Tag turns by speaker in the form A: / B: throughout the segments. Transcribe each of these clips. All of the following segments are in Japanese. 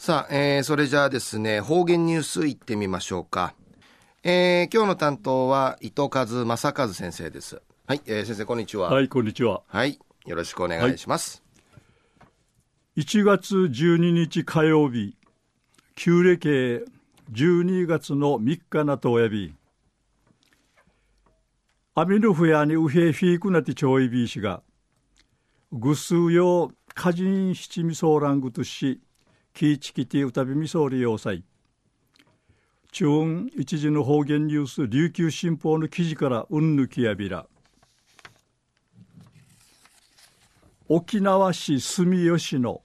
A: さあ、えー、それじゃあですね、方言ニュースいってみましょうか。えー、今日の担当は伊藤和正和先生です。はい、えー、先生こんにちは。
B: はい、こんにちは。
A: はい、よろしくお願いします。は
B: い、1月12日火曜日、旧暦12月の3日なとおやび、アミヌフヤにウヘフィークナティチョイビーシが、ぐすうよカジン七味ソーラングとし、キーチキティウタビミソーリ要塞。中一時の方言ニュース琉球新報の記事からうんぬきやびら。沖縄市住吉の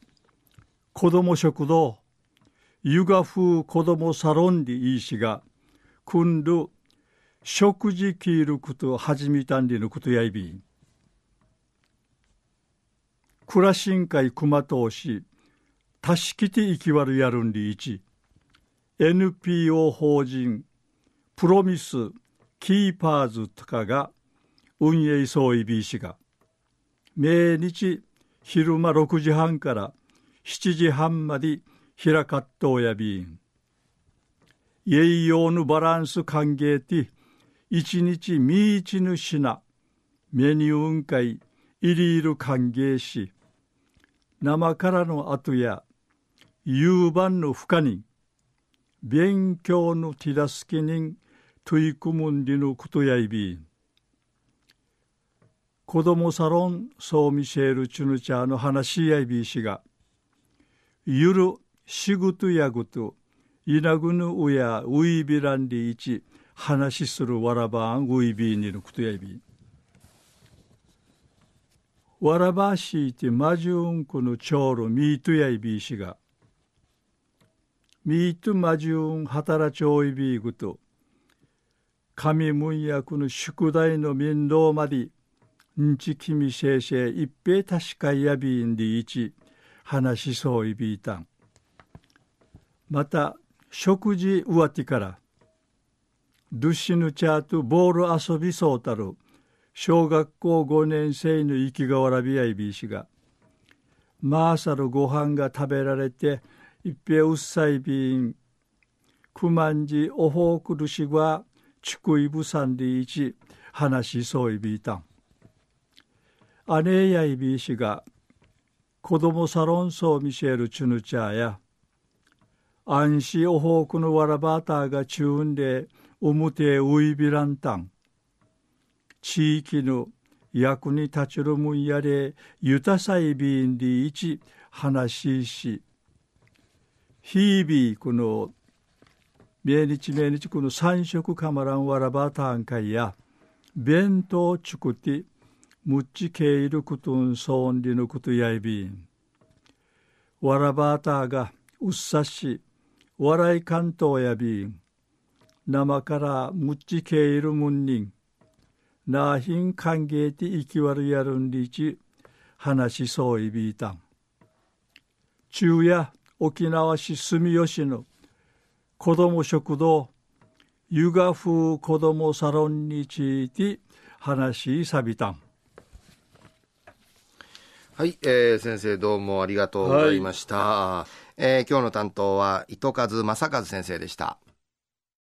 B: 子ども食堂湯河風子どもサロンでいいしがんる食事キールこと始めたんでのことやいび暮らしんかい熊通したしきていきわるやるんりいち。NPO 法人プロミスキーパーズとかが運営総意 B 氏が。毎日昼間6時半から7時半まで開かっとうやびん栄養のバランス歓迎て一日みいちぬしなメニュー運会いりいる歓迎し。生からの後や夕晩の深に勉強のティラスキ人取り組むんりのことやいび。子供サロンソーミシェルチュヌチャーの話やいびしがゆるしぐとやぐといなぐぬうやういびらんりいち話するわらばんういびにのことやいび。わらばしいてまじゅんこのちょうろみいとやいびしがミートマジュン働ちょいびぐと。神文役の宿題の面倒までんちきみせいせい一平確かやびんでいち話しそういびいたん。また食事うわてからドゥシヌチャーとボール遊びそうたる小学校5年生の生きがわらびやいびいしが。マーサルご飯が食べられて一平うっさいびん、くまんじおほうくるしが、ちくいぶさんでいち、話しそういびいたん。姉やいびいしが、子供サロンソーミシェルチュヌチャーや、安心おほうくのわらばたがちゅうんで、おむてういびらんたん。地域の役に立ちるむんやれ、ゆたさいびんでいち、話しし、日々この毎日毎日この三食かまらんわらばたんかいや弁当ちくてむっちけいることんそんりのことやいびん。わらばたがうっさし笑い関東やびん。生からむっちけいるむんにんなあひん歓迎て生きわるやるんりち話しそういびいたん。昼夜沖縄市住吉の子ども食堂湯河風子どもサロンについて話しさびたん。
A: はい、えー、先生どうもありがとうございました、はい、えー、今日の担当は糸数正和先生でした